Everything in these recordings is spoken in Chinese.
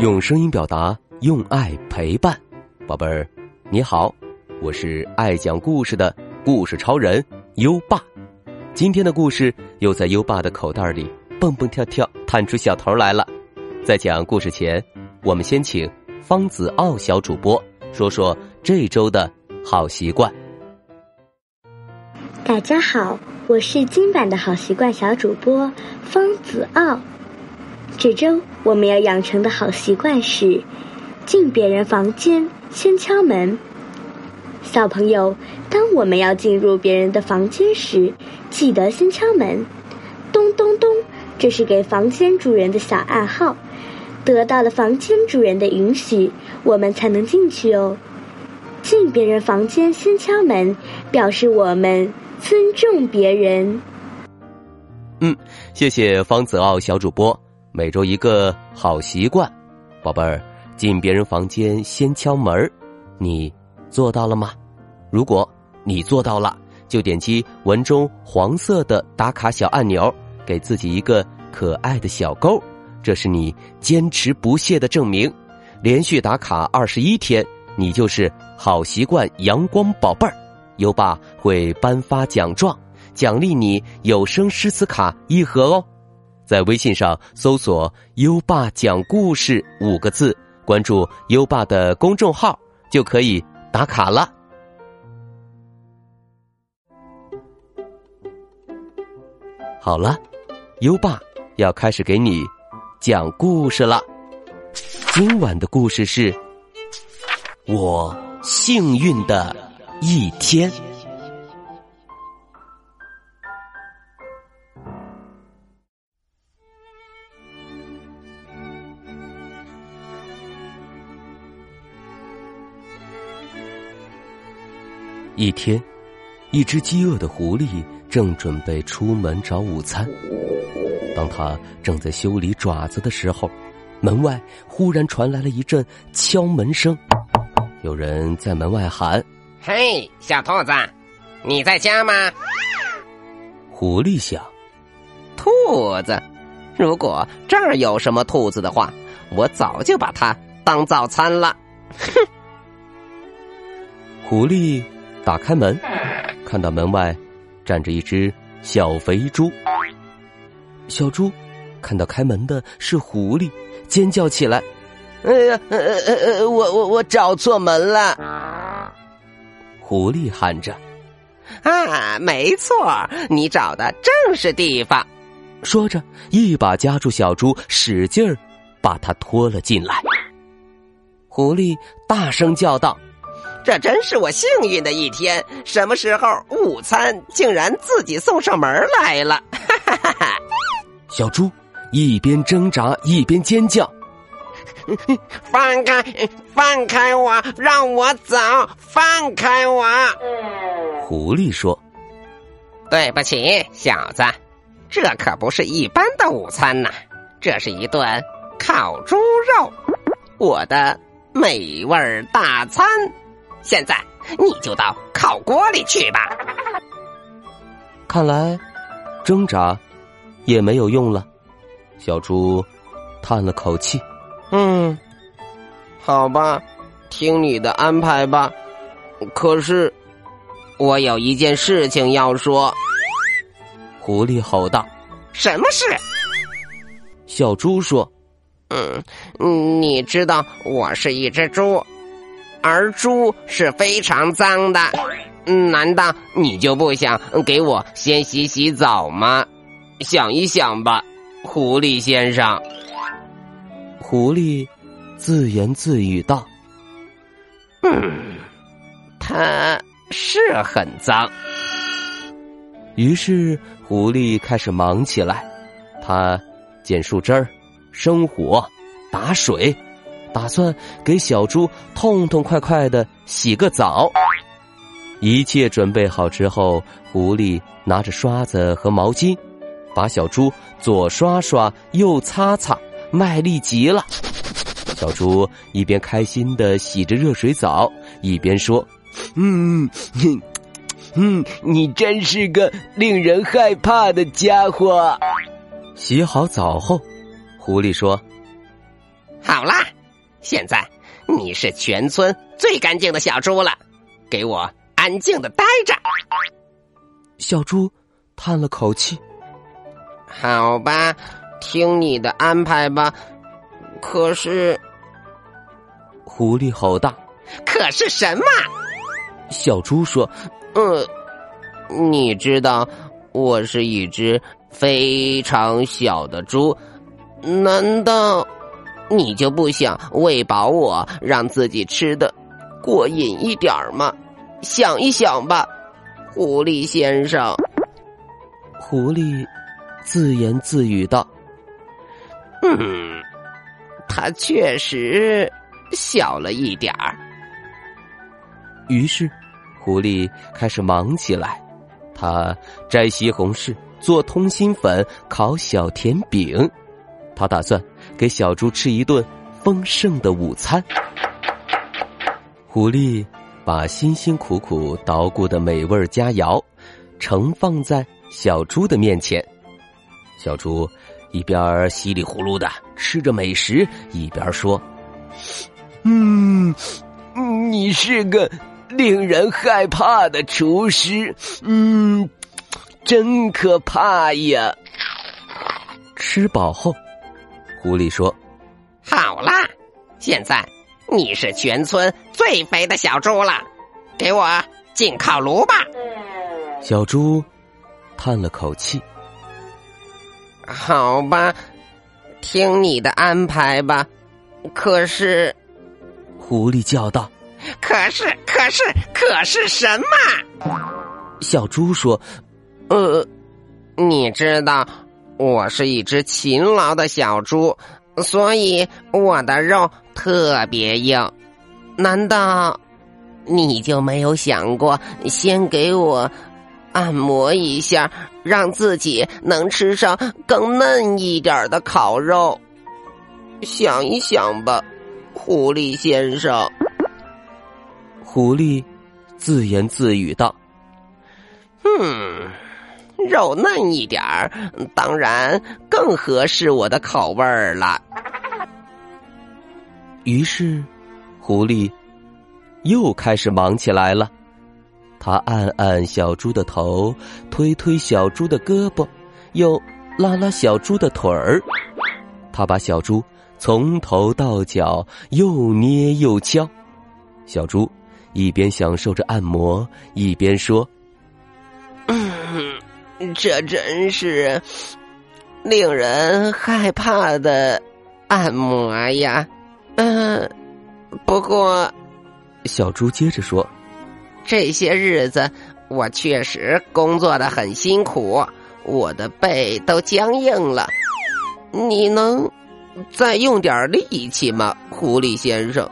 用声音表达，用爱陪伴，宝贝儿，你好，我是爱讲故事的故事超人优爸。今天的故事又在优爸的口袋里蹦蹦跳跳，探出小头来了。在讲故事前，我们先请方子傲小主播说说这周的好习惯。大家好，我是今晚的好习惯小主播方子傲。这周我们要养成的好习惯是，进别人房间先敲门。小朋友，当我们要进入别人的房间时，记得先敲门，咚咚咚，这是给房间主人的小暗号。得到了房间主人的允许，我们才能进去哦。进别人房间先敲门，表示我们尊重别人。嗯，谢谢方子傲小主播。每周一个好习惯，宝贝儿，进别人房间先敲门你做到了吗？如果你做到了，就点击文中黄色的打卡小按钮，给自己一个可爱的小勾，这是你坚持不懈的证明。连续打卡二十一天，你就是好习惯阳光宝贝儿。优爸会颁发奖状，奖励你有声诗词卡一盒哦。在微信上搜索“优爸讲故事”五个字，关注优爸的公众号就可以打卡了。好了，优爸要开始给你讲故事了。今晚的故事是我幸运的一天。一天，一只饥饿的狐狸正准备出门找午餐。当他正在修理爪子的时候，门外忽然传来了一阵敲门声。有人在门外喊：“嘿，小兔子，你在家吗？”狐狸想：“兔子，如果这儿有什么兔子的话，我早就把它当早餐了。”哼！狐狸。打开门，看到门外站着一只小肥猪。小猪看到开门的是狐狸，尖叫起来：“哎呀，呃呃呃，我我我找错门了！”狐狸喊着：“啊，没错，你找的正是地方。”说着，一把夹住小猪，使劲儿把它拖了进来。狐狸大声叫道。这真是我幸运的一天！什么时候午餐竟然自己送上门来了？哈哈哈哈！小猪一边挣扎一边尖叫：“放开，放开我，让我走！放开我！”狐狸说：“对不起，小子，这可不是一般的午餐呐，这是一顿烤猪肉，我的美味大餐。”现在你就到烤锅里去吧。看来挣扎也没有用了。小猪叹了口气：“嗯，好吧，听你的安排吧。可是我有一件事情要说。”狐狸吼道：“什么事？”小猪说：“嗯，你知道我是一只猪。”而猪是非常脏的，难道你就不想给我先洗洗澡吗？想一想吧，狐狸先生。狐狸自言自语道：“嗯，它是很脏。”于是狐狸开始忙起来，它捡树枝儿、生火、打水。打算给小猪痛痛快快的洗个澡。一切准备好之后，狐狸拿着刷子和毛巾，把小猪左刷刷右擦擦，卖力极了。小猪一边开心的洗着热水澡，一边说：“嗯，嗯，你真是个令人害怕的家伙。”洗好澡后，狐狸说：“好啦。”现在你是全村最干净的小猪了，给我安静的待着。小猪叹了口气：“好吧，听你的安排吧。可是，狐狸吼道：‘可是什么？’小猪说：‘呃，你知道，我是一只非常小的猪，难道你就不想喂饱我，让自己吃的过瘾一点吗？想一想吧。’”狐狸先生，狐狸自言自语道：“嗯，他确实小了一点儿。”于是，狐狸开始忙起来。他摘西红柿，做通心粉，烤小甜饼。他打算给小猪吃一顿丰盛的午餐。狐狸。把辛辛苦苦捣鼓的美味佳肴盛放在小猪的面前，小猪一边稀里糊涂的吃着美食，一边说：“嗯，你是个令人害怕的厨师，嗯，真可怕呀！”吃饱后，狐狸说：“好啦，现在。”你是全村最肥的小猪了，给我进烤炉吧。小猪叹了口气：“好吧，听你的安排吧。”可是，狐狸叫道：“可是，可是，可是什么？”小猪说：“呃，你知道，我是一只勤劳的小猪。”所以我的肉特别硬，难道你就没有想过先给我按摩一下，让自己能吃上更嫩一点的烤肉？想一想吧，狐狸先生。狐狸自言自语道：“嗯。”肉嫩一点儿，当然更合适我的口味儿了。于是，狐狸又开始忙起来了。他按按小猪的头，推推小猪的胳膊，又拉拉小猪的腿儿。他把小猪从头到脚又捏又敲。小猪一边享受着按摩，一边说：“。”这真是令人害怕的按摩呀！嗯，不过，小猪接着说：“这些日子我确实工作的很辛苦，我的背都僵硬了。你能再用点力气吗，狐狸先生？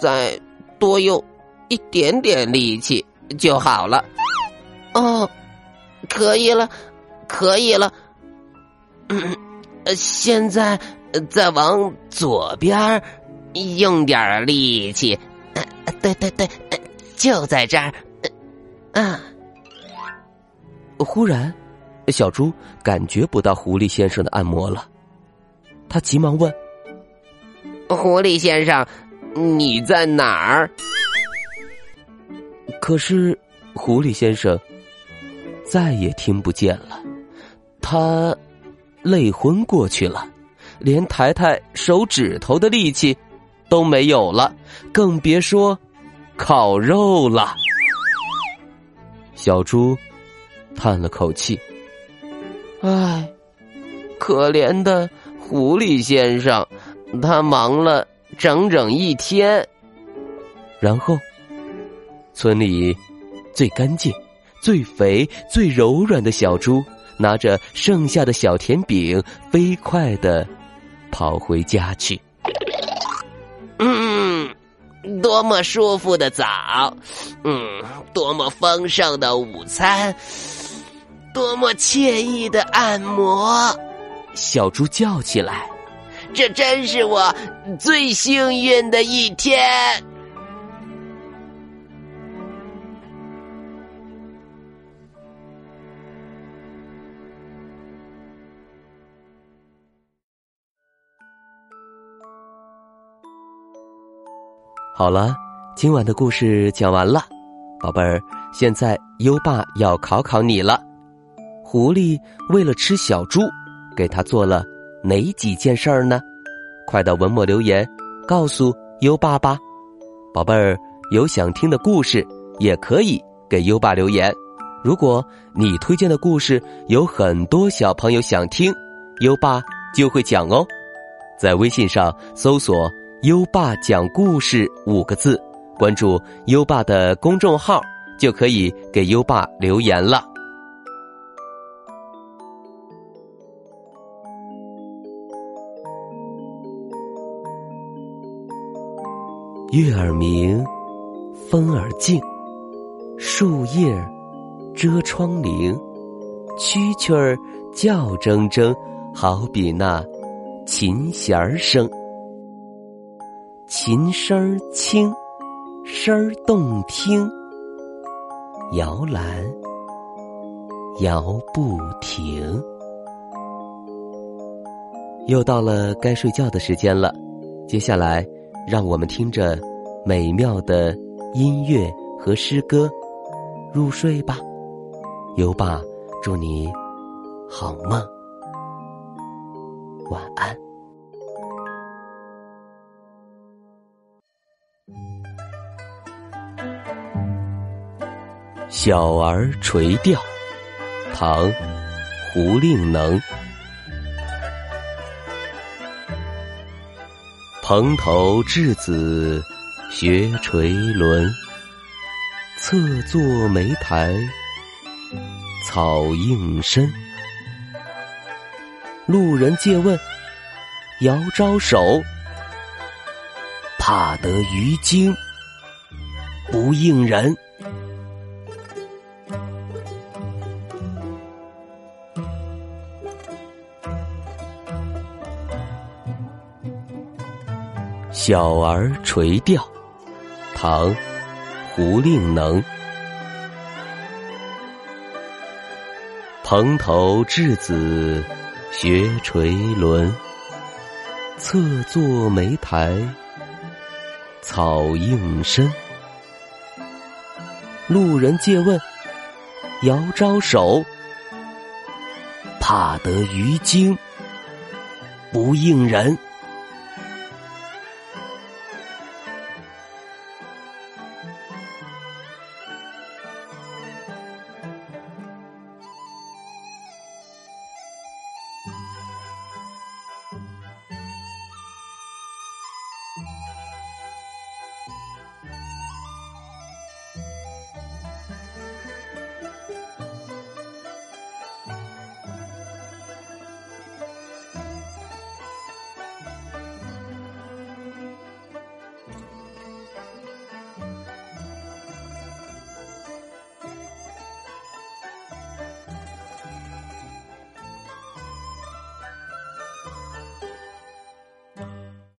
再多用一点点力气就好了。”哦。可以了，可以了。嗯，现在再往左边用点力气。对对对，就在这儿。啊！忽然，小猪感觉不到狐狸先生的按摩了，他急忙问：“狐狸先生，你在哪儿？”可是，狐狸先生。再也听不见了，他累昏过去了，连抬抬手指头的力气都没有了，更别说烤肉了。小猪叹了口气：“唉，可怜的狐狸先生，他忙了整整一天。”然后，村里最干净。最肥、最柔软的小猪拿着剩下的小甜饼，飞快的跑回家去。嗯，多么舒服的早，嗯，多么丰盛的午餐，多么惬意的按摩。小猪叫起来：“这真是我最幸运的一天。”好了，今晚的故事讲完了，宝贝儿，现在优爸要考考你了。狐狸为了吃小猪，给他做了哪几件事儿呢？快到文末留言，告诉优爸吧。宝贝儿，有想听的故事，也可以给优爸留言。如果你推荐的故事有很多小朋友想听，优爸就会讲哦。在微信上搜索。优爸讲故事五个字，关注优爸的公众号就可以给优爸留言了。月儿明，风儿静，树叶遮窗棂，蛐蛐儿叫铮铮，好比那琴弦儿声。琴声轻，声动听，摇篮摇不停。又到了该睡觉的时间了，接下来让我们听着美妙的音乐和诗歌入睡吧。优爸，祝你好梦，晚安。小儿垂钓，唐·胡令能。蓬头稚子学垂纶，侧坐莓苔草映身。路人借问，遥招手，怕得鱼惊不应人。小儿垂钓，唐·胡令能。蓬头稚子学垂纶，侧坐莓苔草映身。路人借问，遥招手，怕得鱼惊不应人。